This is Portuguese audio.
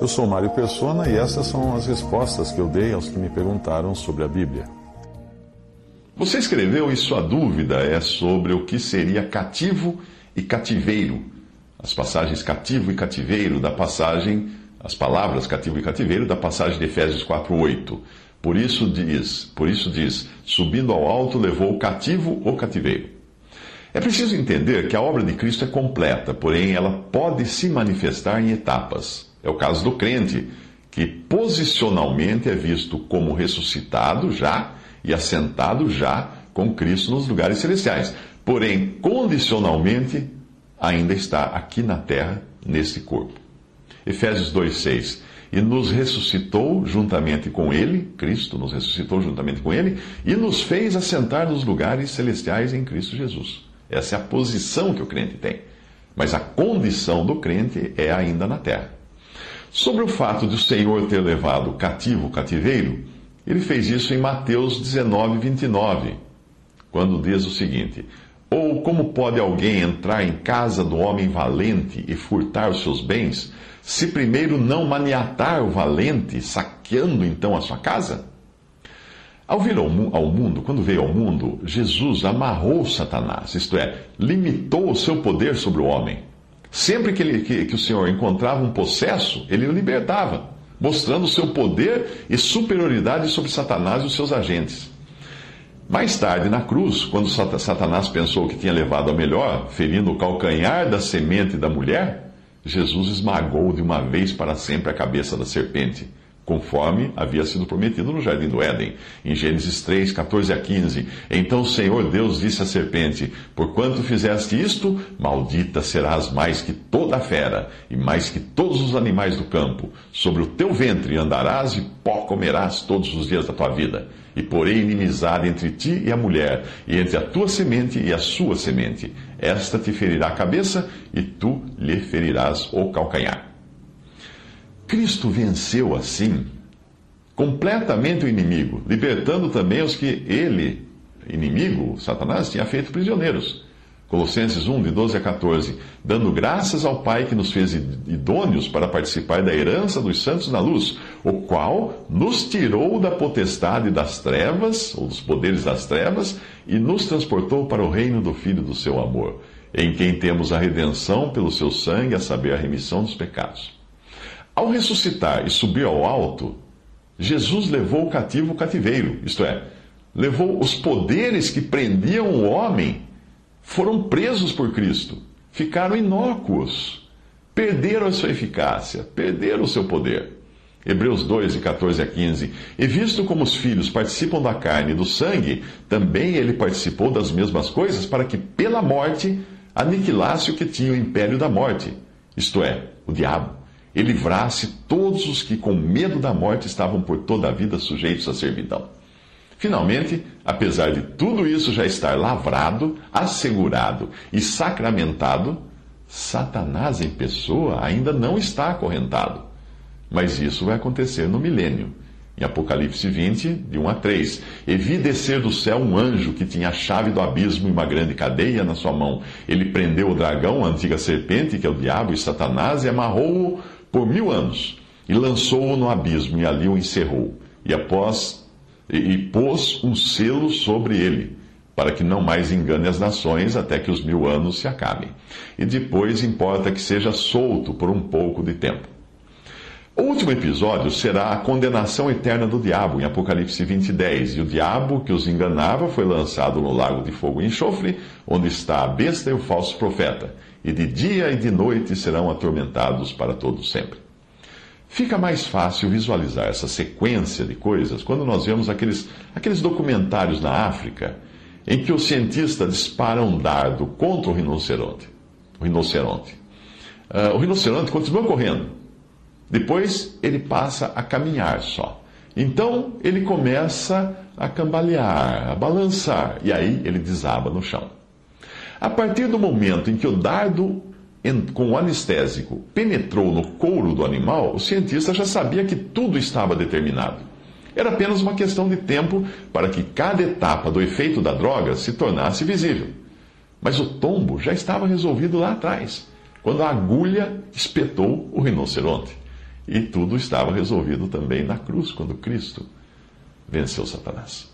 Eu sou Mário Persona e essas são as respostas que eu dei aos que me perguntaram sobre a Bíblia. Você escreveu e sua dúvida é sobre o que seria cativo e cativeiro. As passagens cativo e cativeiro da passagem, as palavras cativo e cativeiro da passagem de Efésios 4:8. Por isso diz, por isso diz, subindo ao alto levou o cativo ou cativeiro. É preciso entender que a obra de Cristo é completa, porém ela pode se manifestar em etapas. É o caso do crente, que posicionalmente é visto como ressuscitado já e assentado já com Cristo nos lugares celestiais. Porém, condicionalmente, ainda está aqui na terra, nesse corpo. Efésios 2,6 e nos ressuscitou juntamente com Ele, Cristo nos ressuscitou juntamente com Ele, e nos fez assentar nos lugares celestiais em Cristo Jesus. Essa é a posição que o crente tem. Mas a condição do crente é ainda na terra. Sobre o fato de o Senhor ter levado cativo o cativeiro, ele fez isso em Mateus 19, 29, quando diz o seguinte: Ou como pode alguém entrar em casa do homem valente e furtar os seus bens, se primeiro não maniatar o valente, saqueando então a sua casa? Ao vir ao, mundo, quando veio ao mundo, Jesus amarrou Satanás, isto é, limitou o seu poder sobre o homem. Sempre que, ele, que, que o Senhor encontrava um possesso, ele o libertava, mostrando o seu poder e superioridade sobre Satanás e os seus agentes. Mais tarde, na cruz, quando Satanás pensou que tinha levado a melhor, ferindo o calcanhar da semente da mulher, Jesus esmagou de uma vez para sempre a cabeça da serpente conforme havia sido prometido no jardim do Éden. Em Gênesis 3, 14 a 15. Então o Senhor Deus disse à serpente: Porquanto fizeste isto, maldita serás mais que toda a fera, e mais que todos os animais do campo. Sobre o teu ventre andarás e pó comerás todos os dias da tua vida. E porei inimizade entre ti e a mulher, e entre a tua semente e a sua semente. Esta te ferirá a cabeça, e tu lhe ferirás o calcanhar. Cristo venceu assim completamente o inimigo, libertando também os que ele, inimigo, Satanás, tinha feito prisioneiros. Colossenses 1, de 12 a 14. Dando graças ao Pai que nos fez idôneos para participar da herança dos santos na luz, o qual nos tirou da potestade das trevas, ou dos poderes das trevas, e nos transportou para o reino do Filho do seu amor, em quem temos a redenção pelo seu sangue, a saber, a remissão dos pecados. Ao ressuscitar e subir ao alto, Jesus levou o cativo o cativeiro, isto é, levou os poderes que prendiam o homem, foram presos por Cristo, ficaram inócuos, perderam a sua eficácia, perderam o seu poder. Hebreus 2, 14 a 15. E visto como os filhos participam da carne e do sangue, também ele participou das mesmas coisas, para que pela morte aniquilasse o que tinha o império da morte, isto é, o diabo e livrasse todos os que com medo da morte estavam por toda a vida sujeitos à servidão. Finalmente, apesar de tudo isso já estar lavrado, assegurado e sacramentado, Satanás em pessoa ainda não está acorrentado. Mas isso vai acontecer no milênio. Em Apocalipse 20, de 1 a 3. E vi descer do céu um anjo que tinha a chave do abismo e uma grande cadeia na sua mão. Ele prendeu o dragão, a antiga serpente, que é o diabo e Satanás, e amarrou-o por mil anos, e lançou-o no abismo, e ali o encerrou. E após e, e pôs um selo sobre ele, para que não mais engane as nações até que os mil anos se acabem. E depois importa que seja solto por um pouco de tempo. O último episódio será a condenação eterna do diabo, em Apocalipse 20, 10. E o diabo que os enganava foi lançado no lago de fogo e enxofre, onde está a besta e o falso profeta. E de dia e de noite serão atormentados para todo sempre. Fica mais fácil visualizar essa sequência de coisas quando nós vemos aqueles, aqueles documentários na África em que o cientista dispara um dardo contra o rinoceronte. o rinoceronte. Uh, o rinoceronte continua correndo. Depois ele passa a caminhar só. Então ele começa a cambalear, a balançar, e aí ele desaba no chão. A partir do momento em que o dardo com o anestésico penetrou no couro do animal, o cientista já sabia que tudo estava determinado. Era apenas uma questão de tempo para que cada etapa do efeito da droga se tornasse visível. Mas o tombo já estava resolvido lá atrás, quando a agulha espetou o rinoceronte. E tudo estava resolvido também na cruz, quando Cristo venceu Satanás.